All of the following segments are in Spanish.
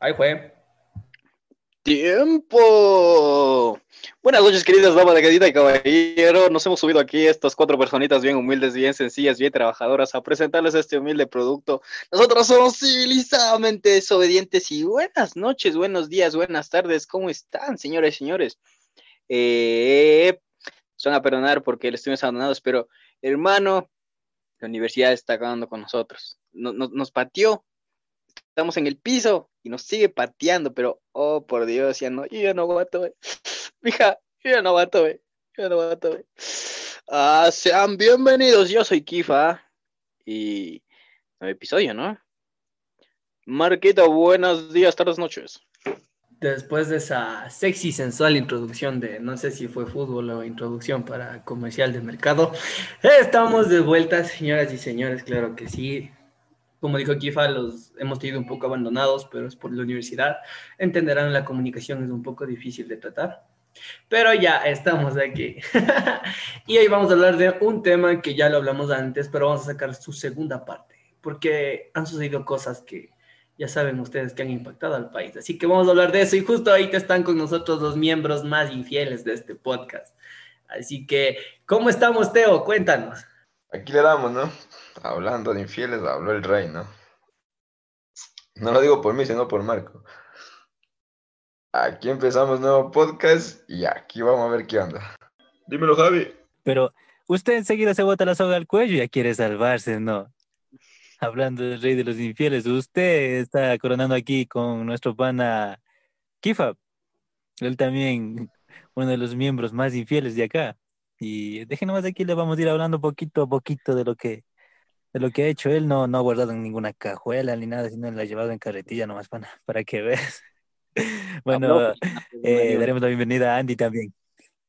Ahí fue. Tiempo. Buenas noches, queridas damas de cadita y caballero. Nos hemos subido aquí estas cuatro personitas bien humildes, bien sencillas, bien trabajadoras a presentarles este humilde producto. Nosotros somos civilizadamente desobedientes y buenas noches, buenos días, buenas tardes. ¿Cómo están, señores y señores? Eh, son a perdonar porque les estuvimos abandonados, pero hermano, la universidad está acabando con nosotros. nos pateó. Estamos en el piso y nos sigue pateando, pero oh por Dios, ya no, yo ya no aguanto, eh. Mija, yo ya no aguanto, eh. Yo ya no aguanto, eh. Ah, sean bienvenidos, yo soy Kifa y nuevo episodio, ¿no? Marquito, buenos días, tardes, noches. Después de esa sexy, sensual introducción de, no sé si fue fútbol o introducción para comercial de mercado, estamos de vuelta, señoras y señores, claro que sí como dijo Kifa, los hemos tenido un poco abandonados, pero es por la universidad. Entenderán, la comunicación es un poco difícil de tratar. Pero ya estamos aquí. y hoy vamos a hablar de un tema que ya lo hablamos antes, pero vamos a sacar su segunda parte, porque han sucedido cosas que ya saben ustedes que han impactado al país. Así que vamos a hablar de eso y justo ahí están con nosotros los miembros más infieles de este podcast. Así que, ¿cómo estamos, Teo? Cuéntanos. Aquí le damos, ¿no? Hablando de infieles, habló el rey, ¿no? No lo digo por mí, sino por Marco. Aquí empezamos nuevo podcast y aquí vamos a ver qué onda. Dímelo, Javi. Pero usted enseguida se bota la soga al cuello y ya quiere salvarse, ¿no? Hablando del rey de los infieles, usted está coronando aquí con nuestro pana Kifa. Él también, uno de los miembros más infieles de acá. Y déjenos aquí, le vamos a ir hablando poquito a poquito de lo que de lo que ha hecho él. No, no ha guardado en ninguna cajuela ni nada, sino la ha llevado en carretilla nomás para, para que veas. bueno, eh, daremos la bienvenida a Andy también.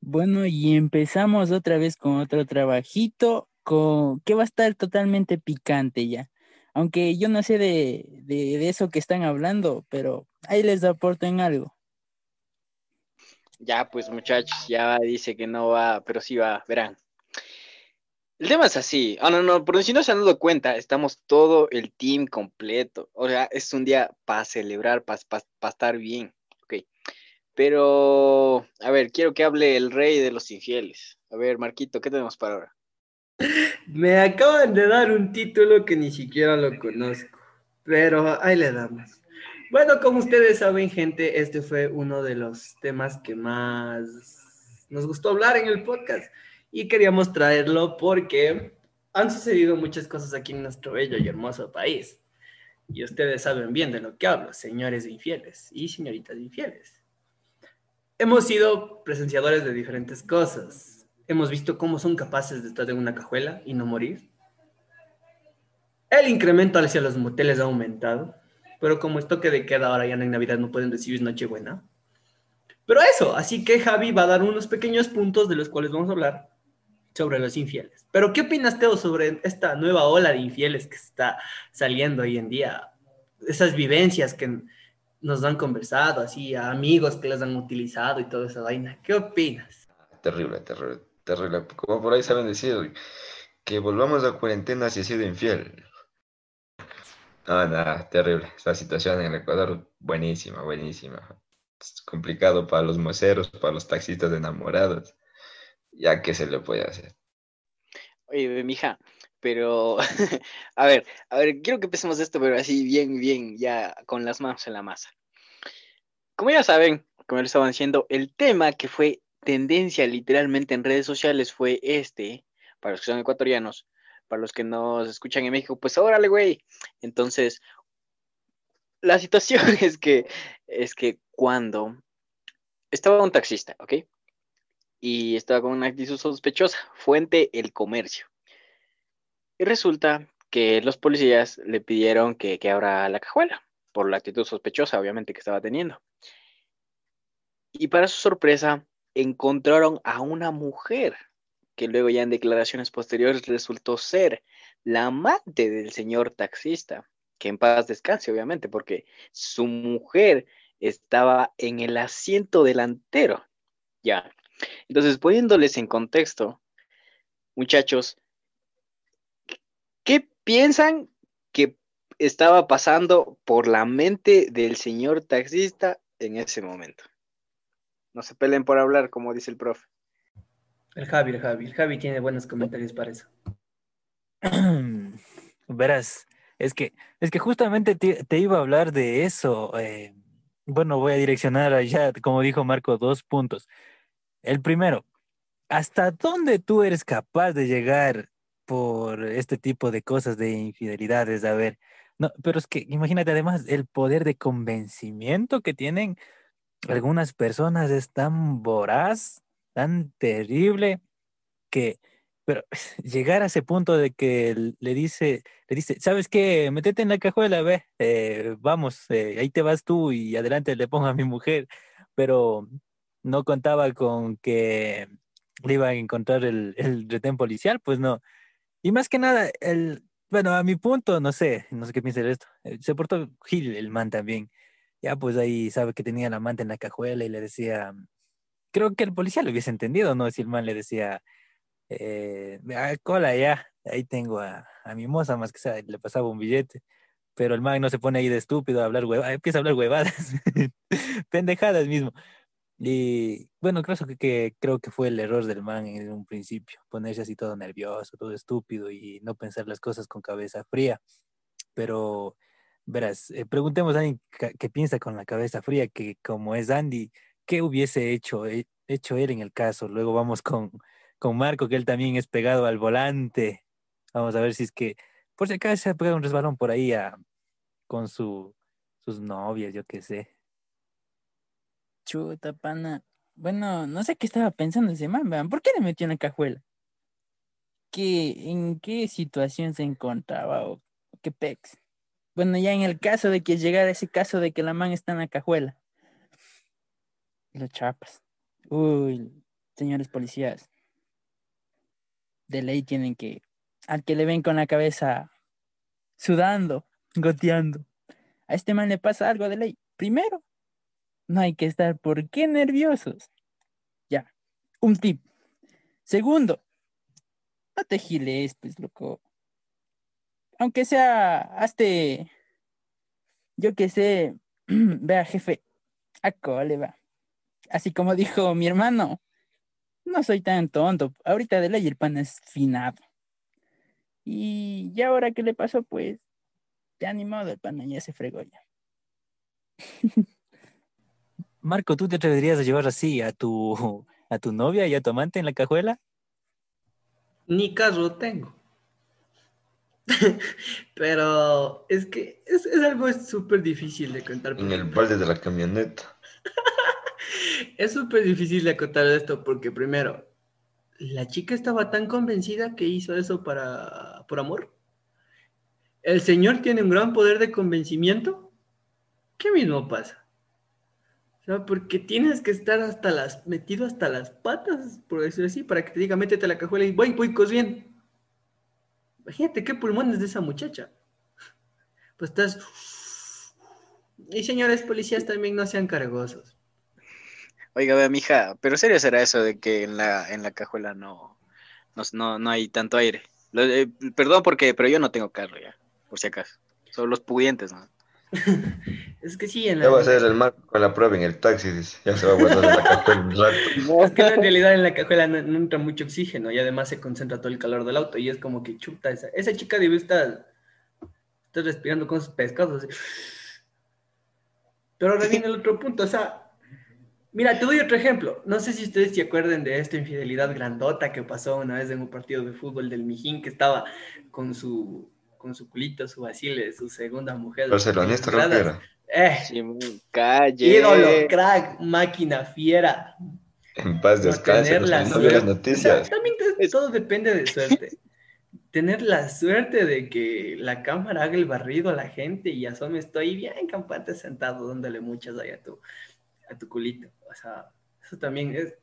Bueno, y empezamos otra vez con otro trabajito con, que va a estar totalmente picante ya. Aunque yo no sé de, de, de eso que están hablando, pero ahí les aporto en algo. Ya, pues muchachos, ya dice que no va, pero sí va, verán. El tema es así. Ah, no, no, por si no se han dado cuenta, estamos todo el team completo. O sea, es un día para celebrar, para estar bien. Ok. Pero, a ver, quiero que hable el rey de los infieles. A ver, Marquito, ¿qué tenemos para ahora? Me acaban de dar un título que ni siquiera lo conozco. Pero ahí le damos. Bueno, como ustedes saben, gente, este fue uno de los temas que más nos gustó hablar en el podcast y queríamos traerlo porque han sucedido muchas cosas aquí en nuestro bello y hermoso país. Y ustedes saben bien de lo que hablo, señores infieles y señoritas infieles. Hemos sido presenciadores de diferentes cosas. Hemos visto cómo son capaces de estar en una cajuela y no morir. El incremento hacia los moteles ha aumentado pero como esto que de queda ahora ya en Navidad no pueden recibir Nochebuena. Pero eso, así que Javi va a dar unos pequeños puntos de los cuales vamos a hablar sobre los infieles. Pero ¿qué opinas, Teo, sobre esta nueva ola de infieles que está saliendo hoy en día? Esas vivencias que nos han conversado, así, a amigos que las han utilizado y toda esa vaina. ¿Qué opinas? Terrible, terrible, terrible. Como por ahí saben decir, que volvamos a cuarentena si ha sido infiel. No, nada, terrible. Esta situación en el Ecuador, buenísima, buenísima. Es complicado para los moceros, para los taxistas enamorados. Ya que se le puede hacer. Oye, mija, pero a ver, a ver, quiero que empecemos esto, pero así bien, bien, ya con las manos en la masa. Como ya saben, como les estaban diciendo, el tema que fue tendencia literalmente en redes sociales fue este, para los que son ecuatorianos, para los que nos escuchan en México, pues órale, güey. Entonces, la situación es que, es que cuando estaba un taxista, ¿ok? Y estaba con una actitud sospechosa, fuente el comercio. Y resulta que los policías le pidieron que, que abra la cajuela, por la actitud sospechosa, obviamente, que estaba teniendo. Y para su sorpresa, encontraron a una mujer que luego ya en declaraciones posteriores resultó ser la amante del señor taxista, que en paz descanse, obviamente, porque su mujer estaba en el asiento delantero. Ya. Entonces, poniéndoles en contexto, muchachos, ¿qué piensan que estaba pasando por la mente del señor taxista en ese momento? No se peleen por hablar, como dice el profe. El Javi, el Javi. El Javi tiene buenos comentarios para eso. Verás, es que, es que justamente te, te iba a hablar de eso. eh, bueno, voy a direccionar allá, como dijo Marco, dos puntos. El primero, ¿hasta dónde tú eres capaz de llegar por este tipo de cosas de infidelidades? A ver, no, pero es que imagínate además el poder de convencimiento que tienen algunas personas es tan voraz, tan terrible que, pero llegar a ese punto de que le dice, le dice, ¿sabes qué? Métete en la cajuela, ve, eh, vamos, eh, ahí te vas tú y adelante le pongo a mi mujer, pero no contaba con que le iba a encontrar el, el retén policial, pues no. Y más que nada, el, bueno, a mi punto, no sé, no sé qué piensa de esto, eh, se portó Gil, el man también. Ya pues ahí sabe que tenía la amante en la cajuela y le decía, creo que el policía lo hubiese entendido, ¿no? Si el man le decía, eh, "Ah, cola ya, ahí tengo a, a mi moza, más que sea, le pasaba un billete. Pero el man no se pone ahí de estúpido a hablar huevadas, empieza a hablar huevadas, pendejadas mismo. Y bueno, creo que, que creo que fue el error del man en un principio, ponerse así todo nervioso, todo estúpido y no pensar las cosas con cabeza fría. Pero verás, eh, preguntemos a alguien ca- que piensa con la cabeza fría, que como es Andy, ¿qué hubiese hecho, eh, hecho él en el caso? Luego vamos con, con Marco, que él también es pegado al volante. Vamos a ver si es que, por si acaso se ha pegado un resbalón por ahí a- con su, sus novias, yo qué sé. Chuta, pana. Bueno, no sé qué estaba pensando ese man, vean. ¿Por qué le metió en la cajuela? ¿Qué, en qué situación se encontraba o qué pex? Bueno, ya en el caso de que llegara ese caso de que la man está en la cajuela. Los chapas. Uy, señores policías. De ley tienen que, al que le ven con la cabeza sudando, goteando. A este man le pasa algo de ley. Primero, no hay que estar, ¿por qué nerviosos? Ya, un tip. Segundo, no te giles, pues, loco. Aunque sea, hazte, yo qué sé, vea, jefe, a cole, va. Así como dijo mi hermano, no soy tan tonto. Ahorita de ley el pan es finado. Y ya ahora que le pasó, pues, ya ni modo, el pan ya se fregó ya. Marco, ¿tú te atreverías a llevar así a tu, a tu novia y a tu amante en la cajuela? Ni carro tengo. Pero es que es, es algo súper difícil de contar. En el balde de la camioneta. Es súper difícil de contar esto porque primero, la chica estaba tan convencida que hizo eso para por amor. El señor tiene un gran poder de convencimiento. ¿Qué mismo pasa? O sea, porque tienes que estar hasta las metido hasta las patas, por decirlo así, para que te diga, métete a la cajuela y voy, voy corriendo. Imagínate qué pulmones de esa muchacha. Pues estás. Y señores policías también no sean cargosos. Oiga, vea, mija, pero serio será eso de que en la, en la cajuela no, no, no, no hay tanto aire. Eh, perdón porque, pero yo no tengo carro ya, por si acaso. Son los pudientes, ¿no? Es que sí, en Ya la, va a ser el marco con la prueba en el taxi, dice. Ya se va a guardar en la cajuela un rato. es que en realidad en la cajuela no, no entra mucho oxígeno y además se concentra todo el calor del auto y es como que chuta esa, esa chica debe estar, estar respirando con sus pescados. así. Pero ahora viene el otro punto, o sea, mira, te doy otro ejemplo. No sé si ustedes se acuerdan de esta infidelidad grandota que pasó una vez en un partido de fútbol del Mijín que estaba con su con su culito, su vacile, su segunda mujer. Barcelonista creo que Gradas. era. Eh, calle. ídolo, crack, máquina, fiera. En paz descanse, tener no las suerte. noticias. O sea, también te- todo depende de suerte. tener la suerte de que la cámara haga el barrido a la gente y asome estoy bien campante sentado dándole muchas ahí a tu, a tu culito. O sea, eso también es,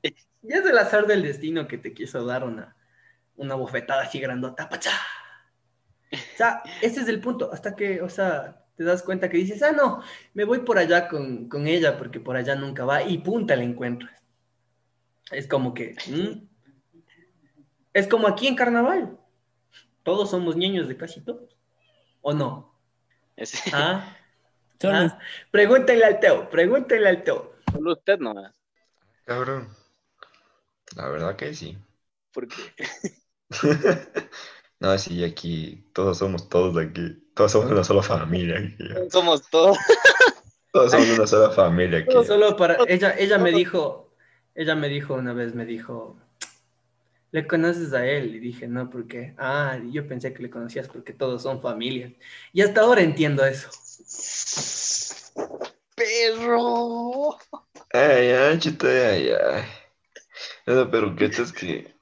ya es el azar del destino que te quiso dar una, una bofetada así grandota. ¡pachá! O sea, ese es el punto, hasta que, o sea, te das cuenta que dices, ah, no, me voy por allá con, con ella porque por allá nunca va y punta la encuentras. Es como que, es como aquí en carnaval. Todos somos niños de casi todos. ¿O no? Ese- ¿Ah? ¿Ah? Pregúntenle al Teo, pregúntenle al Teo. Solo usted nomás. Cabrón. La verdad que sí. Porque No, sí, aquí todos somos todos aquí. Todos somos una sola familia aquí. somos todos. Todos somos una sola familia aquí. Solo para ella, ella me dijo, ella me dijo una vez, me dijo, ¿le conoces a él? Y dije, no, ¿por qué? Ah, yo pensé que le conocías porque todos son familia. Y hasta ahora entiendo eso. Perro. Ay, ay, chito, ay, ay. Pero ¿qué es que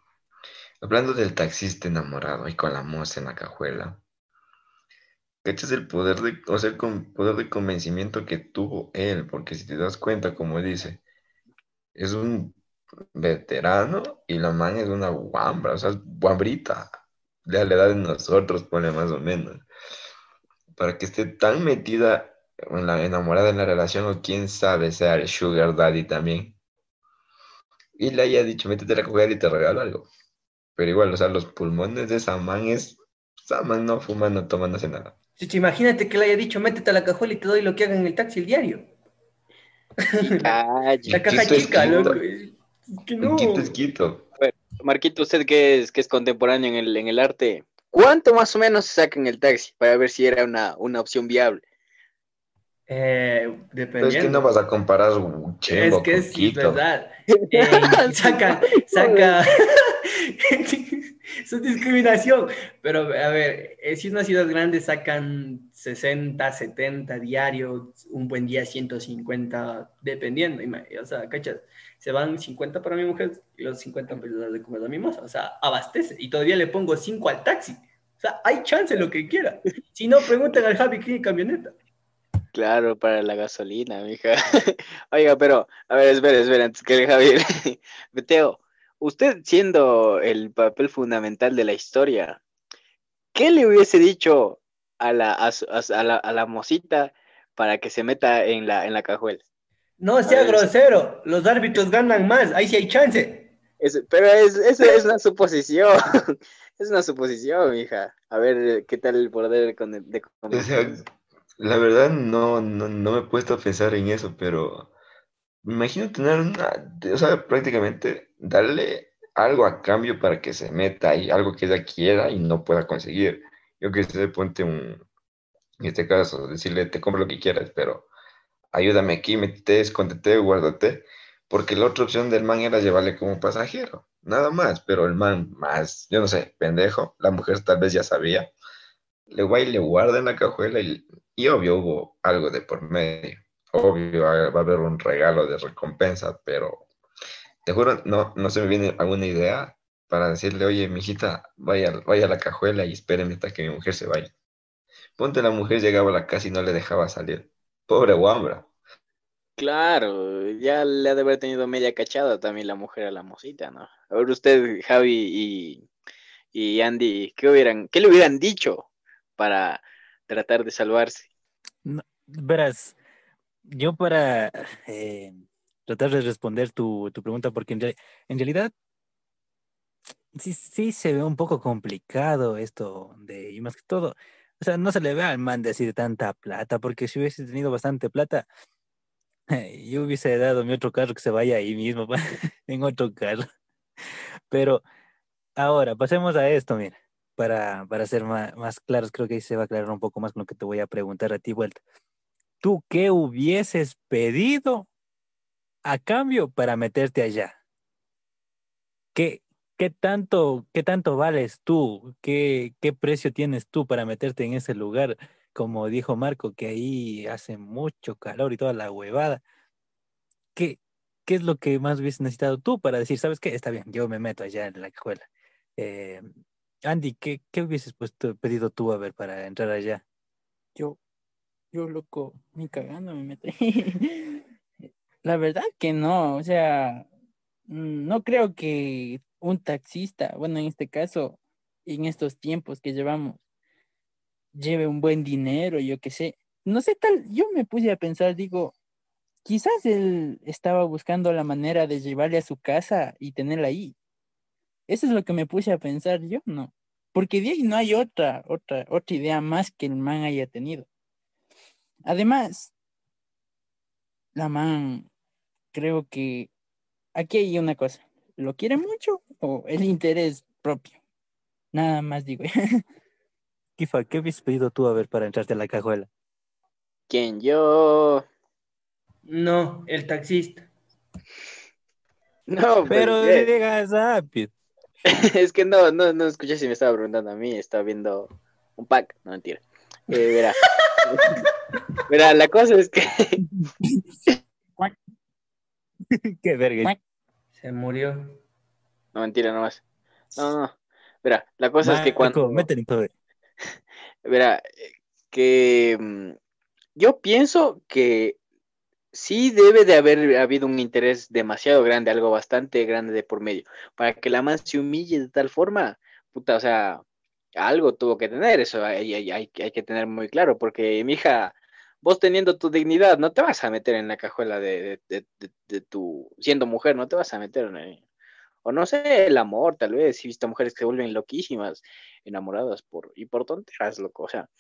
hablando del taxista enamorado y con la moza en la cajuela? ¿Cachas el poder de, o sea, el poder de convencimiento que tuvo él? Porque si te das cuenta, como dice, es un veterano y la man es una guambra, o sea, guambrita, de la edad de nosotros, pone más o menos. Para que esté tan metida en la enamorada en la relación, o quién sabe, sea el sugar daddy también. Y le haya dicho, métete la coger y te regalo algo. Pero igual, o sea, los pulmones de esa man es, esa man no fuma, no toma, no hace nada. Chichi, imagínate que le haya dicho, métete a la cajuela y te doy lo que haga en el taxi el diario. Calle. La caja es chica, loco. Es que no. Un quito es quito. Marquito, usted que es, que es contemporáneo en el, en el arte, ¿cuánto más o menos se saca en el taxi para ver si era una, una opción viable? Eh, Pero es que no vas a comparar un Es chembo que con es quito. verdad. Eh, saca, saca. Es discriminación. Pero a ver, eh, si es una ciudad grande, sacan 60, 70 diarios, un buen día 150, dependiendo. O sea, cachas, se van 50 para mi mujer y los 50 pesos de comer a mi moza. O sea, abastece. Y todavía le pongo 5 al taxi. O sea, hay chance lo que quiera. Si no, pregunten al Javi tiene camioneta. Claro, para la gasolina, mija. Oiga, pero, a ver, espera, espera, antes que el Javier. Beteo, usted siendo el papel fundamental de la historia, ¿qué le hubiese dicho a la, a, a la, a la mocita para que se meta en la, en la cajuela? No sea ver, grosero. Los árbitros ganan más. Ahí sí hay chance. Es- pero es, es una suposición. Es una suposición, mija. A ver, ¿qué tal el poder con el- de O sea, la verdad no, no, no me he puesto a pensar en eso, pero me imagino tener una, o sea, prácticamente darle algo a cambio para que se meta ahí, algo que ella quiera y no pueda conseguir. Yo que sé, ponte un, en este caso, decirle, te compro lo que quieras, pero ayúdame aquí, métete, escóndete, guárdate, porque la otra opción del man era llevarle como pasajero, nada más, pero el man más, yo no sé, pendejo, la mujer tal vez ya sabía, le va y le guarda en la cajuela y, y obvio hubo algo de por medio, obvio va va a haber un regalo de recompensa, pero te juro, no, no se me viene alguna idea para decirle, oye, mijita, vaya, vaya a la cajuela y espéreme hasta que mi mujer se vaya. Ponte la mujer llegaba a la casa y no le dejaba salir. Pobre guambra. Claro, ya le ha de haber tenido media cachada también la mujer a la mosita, ¿no? A ver, usted, Javi y, y Andy, ¿qué hubieran, qué le hubieran dicho para tratar de salvarse? Verás, yo para eh, tratar de responder tu, tu pregunta, porque en, en realidad sí, sí se ve un poco complicado esto de, y más que todo, o sea, no se le ve al man de así de tanta plata, porque si hubiese tenido bastante plata, yo hubiese dado mi otro carro que se vaya ahí mismo, en otro carro. Pero ahora, pasemos a esto, mira, para, para ser más, más claros, creo que ahí se va a aclarar un poco más con lo que te voy a preguntar a ti, vuelta. ¿Tú qué hubieses pedido a cambio para meterte allá? ¿Qué, qué tanto, qué tanto vales tú? ¿Qué, qué precio tienes tú para meterte en ese lugar? Como dijo Marco, que ahí hace mucho calor y toda la huevada. ¿Qué, qué es lo que más hubieses necesitado tú para decir, sabes qué? Está bien, yo me meto allá en la escuela. Eh, Andy, ¿qué, qué hubieses puesto, pedido tú a ver para entrar allá? Yo, yo loco, ni cagando me meto. La verdad que no, o sea, mm, no creo que un taxista, bueno, en este caso, en estos tiempos que llevamos, lleve un buen dinero, yo qué sé. No sé tal, yo me puse a pensar, digo, quizás él estaba buscando la manera de llevarle a su casa y tenerla ahí. Eso es lo que me puse a pensar yo, no. Porque de ahí no hay otra, otra, otra idea más que el man haya tenido. Además, la man, creo que aquí hay una cosa. ¿Lo quiere mucho o el interés propio? Nada más digo. Kifa, ¿qué habías pedido tú a ver para entrarte a la cajuela? ¿Quién? Yo. No, el taxista. No, pues, Pero eh, digas rápido. es que no, no, no escuché si me estaba preguntando a mí, estaba viendo un pack, no mentira. Eh, verá. verá, la cosa es que Qué verga. Se murió. no mentira nomás. No, no. Verá, la cosa es que cuando todo. verá, que mm, yo pienso que sí debe de haber habido un interés demasiado grande, algo bastante grande de por medio, para que la man se humille de tal forma, puta, o sea, algo tuvo que tener, eso hay, hay, hay, hay que tener muy claro, porque mija, vos teniendo tu dignidad, no te vas a meter en la cajuela de, de, de, tu, siendo mujer, no te vas a meter en el- o no sé, el amor, tal vez, he visto mujeres que se vuelven loquísimas, enamoradas por, y por tonteras, loco, o sea,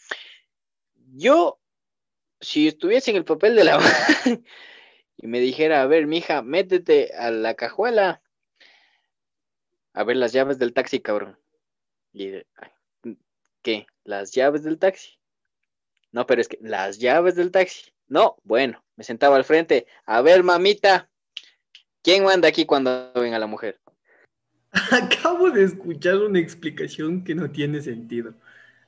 yo, si estuviese en el papel de la y me dijera, a ver, mija, métete a la cajuela, a ver las llaves del taxi, cabrón. Y, ¿qué? ¿Las llaves del taxi? No, pero es que las llaves del taxi. No, bueno, me sentaba al frente. A ver, mamita, ¿quién manda aquí cuando venga la mujer? Acabo de escuchar una explicación que no tiene sentido.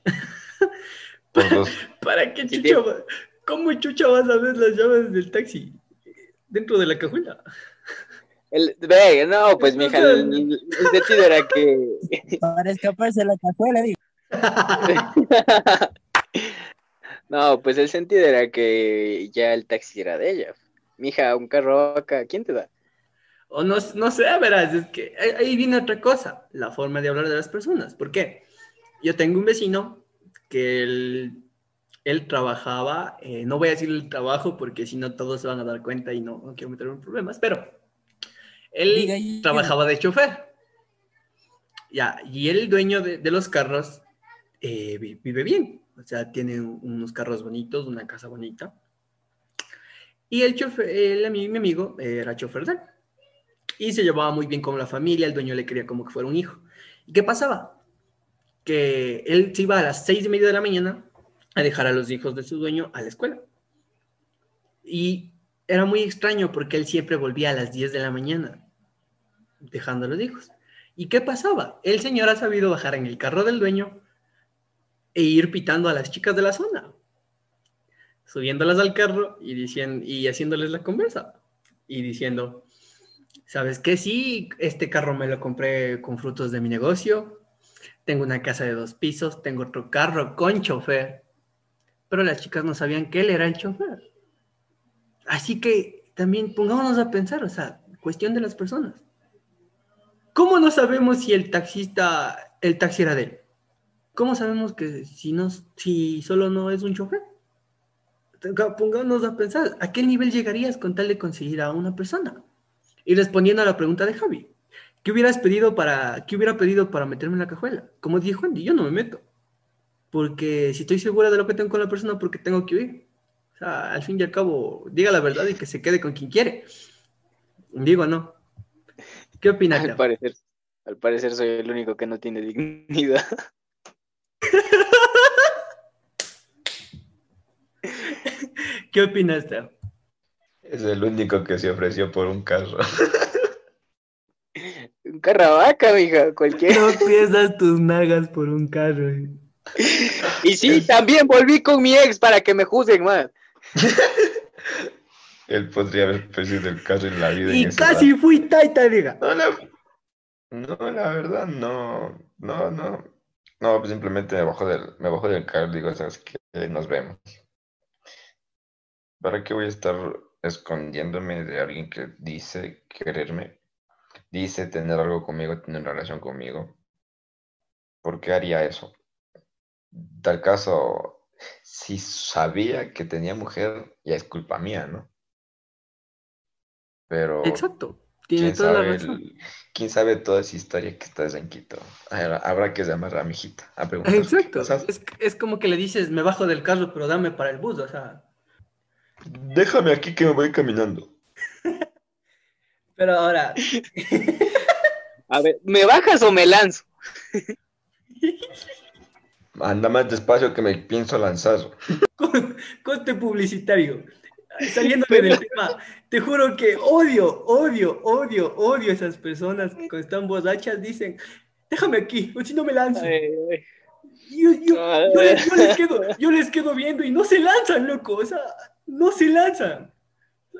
¿Para qué chucha? va- ¿Cómo chucha vas a ver las llaves del taxi? Dentro de la cajuela. El, ve, no, pues mija, el, el- el sentido era que Para escaparse de la cajuela, digo. No, pues el sentido era que ya el taxi era de ella. Mija, un carro acá, ¿quién te da? O no, no sé, verás, es que ahí- viene otra cosa, la forma de hablar de las personas. ¿Por qué? Yo tengo un vecino que él, él trabajaba, eh, no voy a decir el trabajo porque si no todos se van a dar cuenta y no, no quiero meterme en problemas, pero él Diga, trabajaba de chofer. Ya, y el dueño de, de los carros eh, vi- vive bien, o sea, tiene un- unos carros bonitos, una casa bonita. Y el chofer, el, mi amigo eh, era chofer de él. Y se llevaba muy bien con la familia, el dueño le quería como que fuera un hijo. ¿Y qué pasaba? Que él se iba a las seis y media de la mañana a dejar a los hijos de su dueño a la escuela. Y era muy extraño porque él siempre volvía a las 10 de la mañana, dejando a los hijos. ¿Y qué pasaba? El señor ha sabido bajar en el carro del dueño e ir pitando a las chicas de la zona, subiéndolas al carro y, diciendo, y haciéndoles la conversa y diciendo, ¿sabes qué? Sí, este carro me lo compré con frutos de mi negocio, tengo una casa de dos pisos, tengo otro carro con chofer, pero las chicas no sabían que él era el chofer. Así que también pongámonos a pensar, o sea, cuestión de las personas. ¿Cómo no sabemos si el taxista, el taxi era de él? ¿Cómo sabemos que si, no, si solo no es un chofer? Pongámonos a pensar, ¿a qué nivel llegarías con tal de conseguir a una persona? Y respondiendo a la pregunta de Javi, ¿qué hubieras pedido para, qué hubiera pedido para meterme en la cajuela? Como dijo Andy, yo no me meto. Porque si estoy segura de lo que tengo con la persona, porque tengo que huir. O sea, al fin y al cabo, diga la verdad y que se quede con quien quiere. Digo, no. ¿Qué opinas? Al parecer, al parecer soy el único que no tiene dignidad. ¿Qué opinas, Teo? Es el único que se ofreció por un carro. Un carravaca, mija, cualquiera. No pierdas tus nagas por un carro. eh. Y sí, también volví con mi ex para que me juzguen más. Él podría haber perdido el carro en la vida. Y casi fui taita, diga. No, la, no, la verdad, no. No, no. No, pues simplemente me bajo del, me bajo del carro y digo, sabes que nos vemos. ¿Para qué voy a estar escondiéndome de alguien que dice quererme? Dice tener algo conmigo, tener una relación conmigo. ¿Por qué haría eso? Tal caso, si sabía que tenía mujer, ya es culpa mía, ¿no? Pero Exacto. Tiene toda la razón. el- quién sabe toda esa historia que está en Quito. Habrá que llamar a mi hijita a preguntar Exacto. Es, es como que le dices, me bajo del carro, pero dame para el bus. O sea, Déjame aquí que me voy caminando. Pero ahora, A ver, ¿me bajas o me lanzo? Anda más despacio que me pienso lanzar. corte publicitario. Saliéndome del tema, te juro que odio, odio, odio, odio esas personas que cuando están borrachas dicen, déjame aquí, o si no me lanzo. Ay, ay. Yo, yo- yo les, yo les quedo, yo les quedo viendo y no se lanzan, loco. O sea, no se lanzan.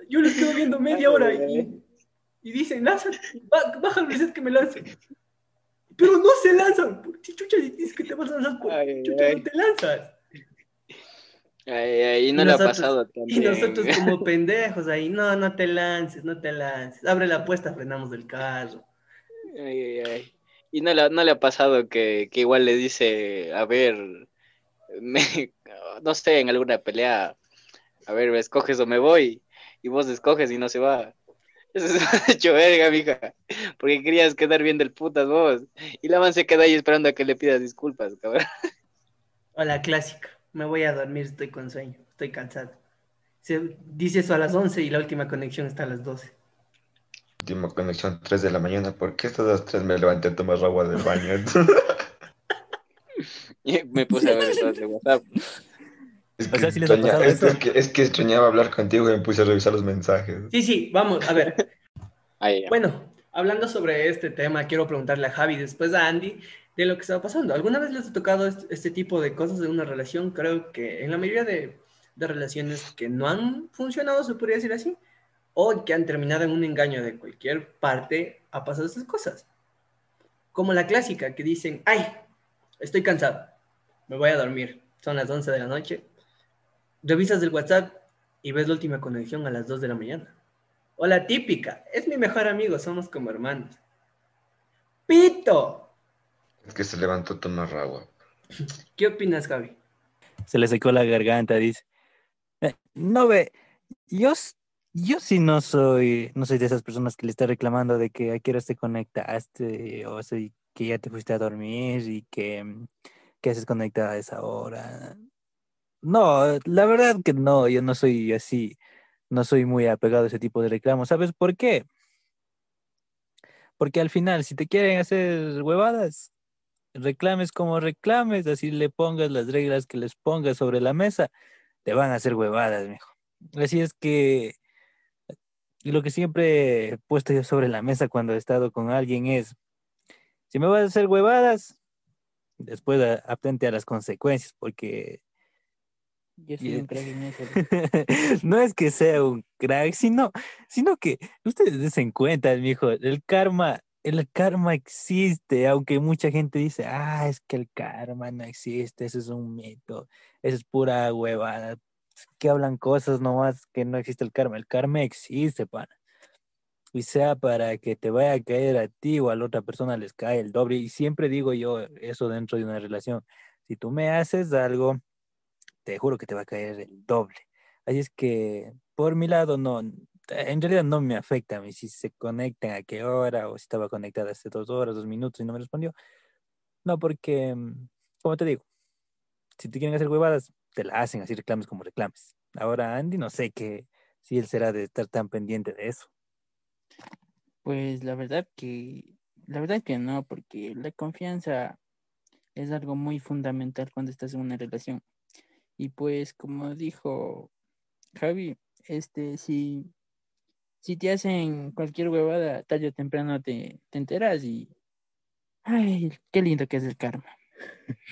Yo les quedo viendo media hora y, y dicen, lánzate, ba- baja el reset que me lance. Pero no se lanzan. Si chucha dices que te vas a lanzar, por chucha no te lanzas. Ay, no Y le ha pasado Y también. nosotros como pendejos ahí, no, no te lances, no te lances. Abre la puesta, frenamos del carro. Ay, ay, ay. Y no le, no le ha pasado que, que igual le dice, a ver, me, no sé, en alguna pelea, a ver, ¿me escoges o me voy? Y vos escoges y no se va. Eso es hecho verga, mija. Porque querías quedar bien del putas vos. Y la man se queda ahí esperando a que le pidas disculpas, cabrón. O la clásica, me voy a dormir, estoy con sueño, estoy cansado. Se dice eso a las 11 y la última conexión está a las 12. Última conexión 3 de la mañana. ¿Por qué estas las 3 me levanté a tomar agua del baño? Y me puse a ver eso de WhatsApp. Es O sea, ¿sí extraña- es, es que, es que extrañaba hablar contigo y me puse a revisar los mensajes. Sí, sí, vamos, a ver. Ahí. Bueno, hablando sobre este tema, quiero preguntarle a Javi, después a Andy, de lo que estaba pasando. ¿Alguna vez les ha tocado este, tipo de cosas en una relación? Creo que en la mayoría de, de relaciones que no han funcionado, se podría decir así, o que han terminado en un engaño de cualquier parte, ha pasado estas cosas. Como la clásica, que dicen, ay, estoy cansado, me voy a dormir, son las 11 de la noche, revisas el WhatsApp y ves la última conexión a las 2 de la mañana. O la típica, es mi mejor amigo, somos como hermanos. ¡Pito! Que se levantó a tomar agua. ¿Qué opinas, Javi? Se le secó la garganta, dice. Eh, No ve, yo, yo sí no soy, no soy de esas personas que le está reclamando de que a qué horas te conectaste, o que ya te fuiste a dormir y que, que haces conectada a esa hora. No, la verdad que no, yo no soy así, no soy muy apegado a ese tipo de reclamos. ¿Sabes por qué? Porque al final, si te quieren hacer huevadas, reclames como reclames, así le pongas las reglas que les pongas sobre la mesa, te van a hacer huevadas, mijo. Así es que y lo que siempre he puesto yo sobre la mesa cuando he estado con alguien es, si me vas a hacer huevadas, después atente a las consecuencias, porque Yo soy Y- un crack en eso. no es que sea un crack, sino, sino que ustedes desen cuenta, mijo, el karma, el karma existe, aunque mucha gente dice, ah, es que el karma no existe, eso es un mito, eso es pura huevada, que hablan cosas nomás que no existe el karma, el karma existe, pana. Y sea para que te vaya a caer a ti o a la otra persona les cae el doble. Y siempre digo yo eso dentro de una relación. Si tú me haces algo, te juro que te va a caer el doble. Así es que por mi lado no, en realidad no me afecta a mí si se conectan a qué hora o si estaba conectada hace dos horas, dos minutos y no me respondió. No, porque, mm, como te digo, si te quieren hacer huevadas, te la hacen, así reclames como reclames. Ahora Andy, no sé que si él será de estar tan pendiente de eso. Pues la verdad que, la verdad que no, porque la confianza es algo muy fundamental cuando estás en una relación. Y pues como dijo Javi, este, si, si te hacen cualquier huevada, tarde o temprano te, te enteras y, ay, qué lindo que es el karma.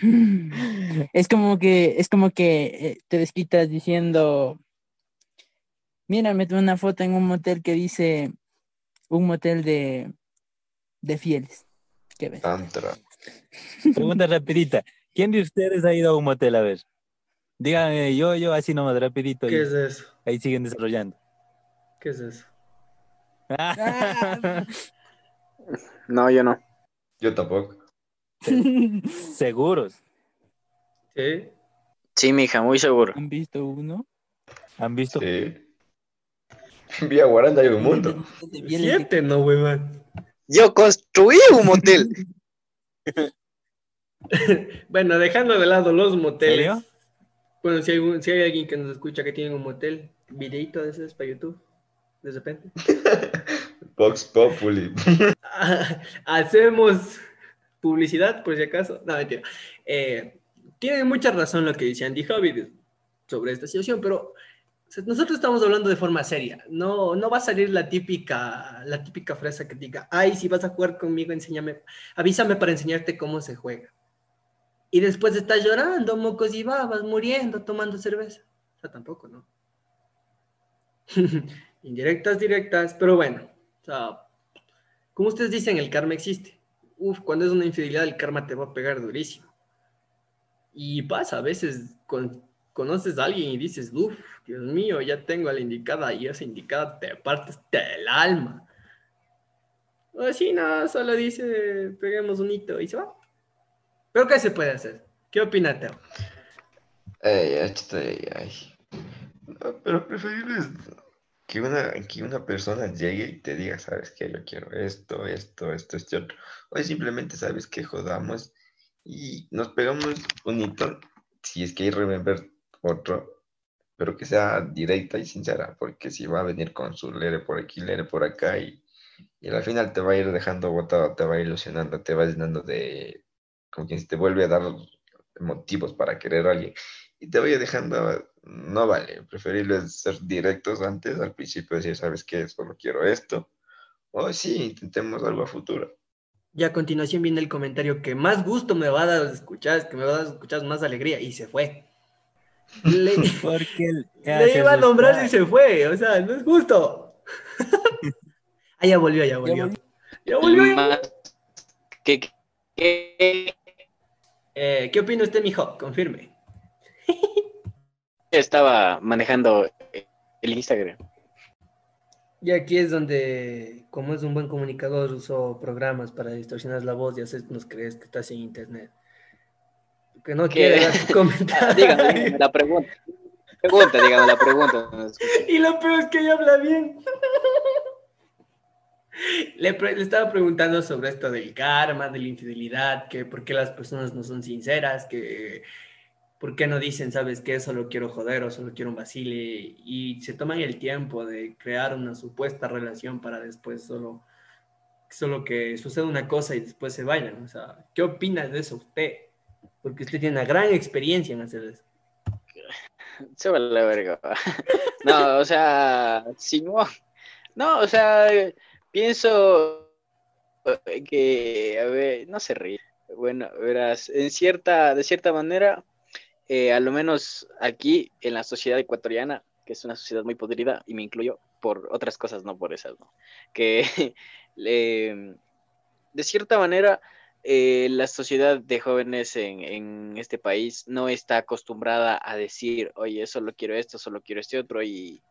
Es como que, es como que eh, te desquitas diciendo, mira, me tomé una foto en un motel que dice un motel de, de fieles. ¿Qué ves? Tantra. Pregunta rapidita. ¿Quién de ustedes ha ido a un motel a ver? Díganme, yo, yo, así nomás, rapidito. ¿Qué y es eso? ahí siguen desarrollando. ¿Qué es eso? No, yo no. Yo tampoco. Seguros. ¿Sí? Sí, mija, muy seguro. ¿Han visto uno? ¿Han visto? Sí. Villa Guaranda hay un mundo. Siete, no, huevón. Yo construí un motel. Bueno, dejando de lado los moteles. ¿Serio? Bueno, si hay, un- si hay alguien que nos escucha que tiene un motel, videito de esos para YouTube, de repente. Vox Populi. Hacemos publicidad, por si acaso. No, mentira. Eh, tiene mucha razón lo que dice Andy Javi sobre esta situación, pero nosotros estamos hablando de forma seria. No, no va a salir la típica, la típica frase que diga, ay, si vas a jugar conmigo, enséñame, avísame para enseñarte cómo se juega. Y después estás llorando, mocos y babas, muriendo, tomando cerveza. O sea, tampoco, ¿no? Indirectas, directas, pero bueno. O sea, como ustedes dicen, el karma existe. Uf, cuando es una infidelidad, el karma te va a pegar durísimo. Y pasa, a veces con- conoces a alguien y dices, uf, Dios mío, ya tengo a la indicada y esa indicada te partes del alma. O así, nada, solo dice, peguemos un hito y se va. ¿Pero qué se puede hacer? ¿Qué opina Teo? Ay, ay, ay. No, pero preferible es que una, que una persona llegue y te diga, ¿sabes qué? Yo quiero esto, esto, esto, este otro. O simplemente, ¿sabes qué? Jodamos y nos pegamos un hito, si es que hay remember otro, pero que sea directa y sincera, porque si va a venir con su lere por aquí, lere por acá y, y al final te va a ir dejando botado, te va a ilusionando, te va llenando de, como quien se te vuelve a dar motivos para querer a alguien y te vaya dejando, no vale, preferible es ser directos antes, al principio decir, ¿sabes qué? Solo quiero esto, o sí, intentemos algo a futuro. Y a continuación viene el comentario que más gusto me va a dar escuchar, que me va a dar escuchar más alegría, y se fue. Le, Porque le iba a nombrar y se fue, o sea, no es justo. ah, ya volvió, ya volvió. volvió. Ya volvió. ya que, que- Eh, ¿Qué opina usted, mijo? Confirme. Estaba manejando el Instagram. Y aquí es donde, como es un buen comunicador, usó programas para distorsionar la voz y hacernos creer que estás en internet. Que no quiere dar su comentario. dígame, dígame la pregunta. Pregunta, dígame la pregunta. Y lo peor es que ella habla bien. Le, pre- le estaba preguntando sobre esto del karma, de la infidelidad, que por qué las personas no son sinceras, que por qué no dicen, sabes qué, solo quiero joder o solo quiero un vacile, y se toman el tiempo de crear una supuesta relación para después solo, solo que suceda una cosa y después se vayan. O sea, ¿qué opina de eso usted? Porque usted tiene una gran experiencia en hacer eso. Se va la verga. No, o sea, Simón. No, o sea, pienso eh, que, a ver, no se ríe. Bueno, verás, en cierta, de cierta manera, eh, a lo menos aquí en la sociedad ecuatoriana, que es una sociedad muy podrida, y me incluyo por otras cosas, no por esas. Que de cierta manera eh, la sociedad de jóvenes en, en este país no está acostumbrada a decir, oye, solo quiero esto, solo quiero este otro, y,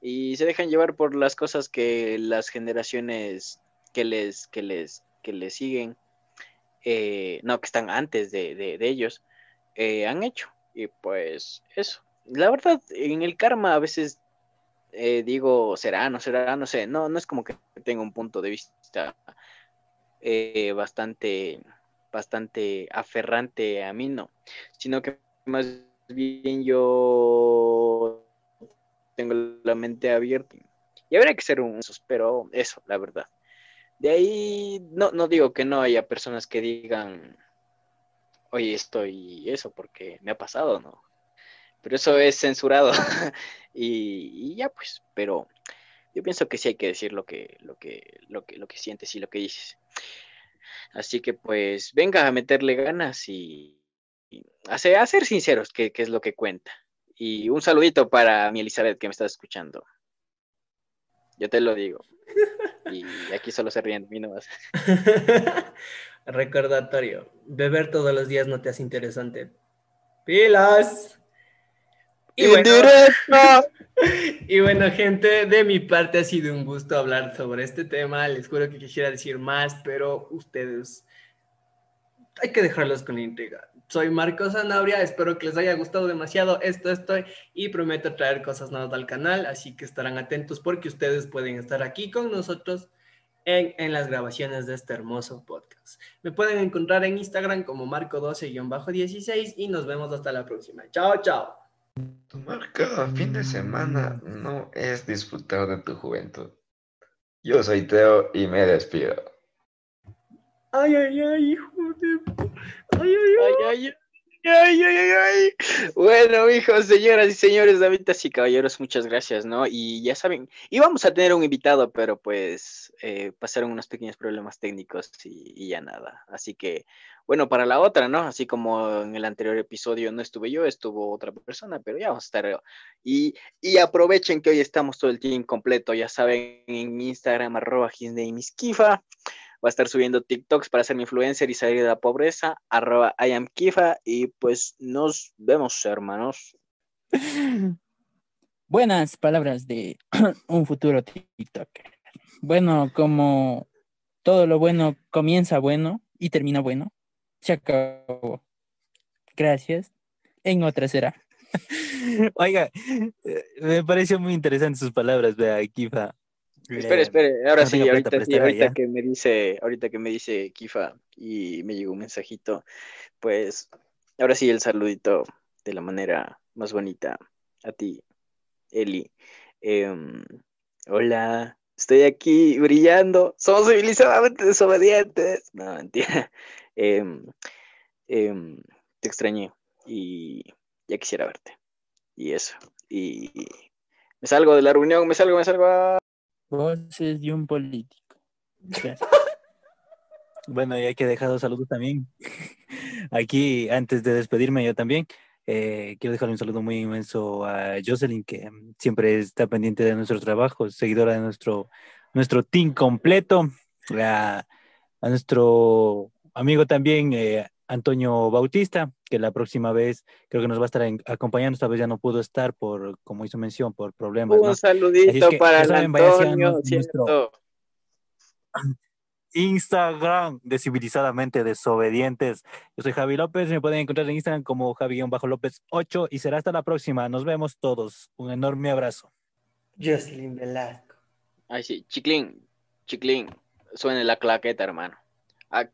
y se dejan llevar por las cosas que las generaciones que les, que les, que les siguen, eh, no, que están antes de, de- de ellos, eh, han hecho. Y pues eso. La verdad, en el karma a veces eh, digo, será, no será, no sé, no, no es como que tenga un punto de vista eh, bastante, bastante aferrante a mí, no, sino que más bien yo tengo la mente abierta y habría que ser un pero eso, la verdad. De ahí no, no digo que no haya personas que digan, oye, esto y eso, porque me ha pasado, ¿no? Pero eso es censurado y, ya pues, pero yo pienso que sí hay que decir lo que, lo que, lo que, lo que sientes y lo que dices. Así que pues venga a meterle ganas y, y a, ser, a ser sinceros, que, que es lo que cuenta. Y un saludito para mi Elizabeth que me está escuchando. Yo te lo digo. Y aquí solo se ríen de mí nomás. Recordatorio, beber todos los días no te hace interesante. ¡Pilas! Y bueno, y bueno, gente, de mi parte ha sido un gusto hablar sobre este tema. Les juro que quisiera decir más, pero ustedes hay que dejarlos con la intriga. Soy Marcos Sanabria, espero que les haya gustado demasiado esto, estoy y prometo traer cosas nuevas al canal, así que estarán atentos porque ustedes pueden estar aquí con nosotros en, en las grabaciones de este hermoso podcast. Me pueden encontrar en Instagram como Marco12-16 y nos vemos hasta la próxima. Chao, chao. Tomar cada fin de semana no es disfrutar de tu juventud. Yo soy Teo y me despido. Ay, ay, ay, hijo de... Ay, ay, ay. Ay, ay, ay, ay. Bueno, hijos, señoras y señores, damas y caballeros, muchas gracias, ¿no? Y ya saben, íbamos a tener un invitado, pero pues eh, pasaron unos pequeños problemas técnicos y, ya nada. Así que, bueno, para la otra, ¿no? Así como en el anterior episodio no estuve yo, estuvo otra persona, pero ya vamos a estar. Y, y aprovechen que hoy estamos todo el team completo, ya saben, en Instagram, arroba. Va a estar subiendo TikToks para ser mi influencer y salir de la pobreza, arroba I am Kifa, y pues nos vemos, hermanos. Buenas palabras de un futuro TikToker. Bueno, como todo lo bueno comienza bueno y termina bueno, se acabó. Gracias. En otra será. Oiga, eh, me pareció muy interesante sus palabras, vea, Kifa. Espere, espere, ahora no sí, plata ahorita sí, ahorita que me dice, ahorita que me dice Kifa y me llegó un mensajito, pues ahora sí el saludito de la manera más bonita a ti, Eli. Em, hola, estoy aquí brillando, somos civilizadamente desobedientes. No, mentira. Em, em, te extrañé y ya quisiera verte. Y eso. Y me salgo de la reunión, me salgo, me salgo. Voces de un político. Bueno, ya que he dejado saludos también. Aquí, antes de despedirme yo también, eh, quiero dejarle un saludo muy inmenso a Jocelyn, que mm, siempre está pendiente de nuestro trabajo, seguidora de nuestro, nuestro team completo, a, a nuestro amigo también, eh, Antonio Bautista, que la próxima vez creo que nos va a estar en- acompañando, esta vez ya no pudo estar por, como hizo mención, por problemas, ¿no? Un saludito que, para saben, Antonio, nuestro- ¿cierto? Instagram de Civilizadamente Desobedientes. Yo soy Javi López, me pueden encontrar en Instagram como Javi-López 8 y será hasta la próxima. Nos vemos todos. Un enorme abrazo. Jocelyn Velasco. Ay, sí, chiclín, chiclín, suene la claqueta, hermano. Aquí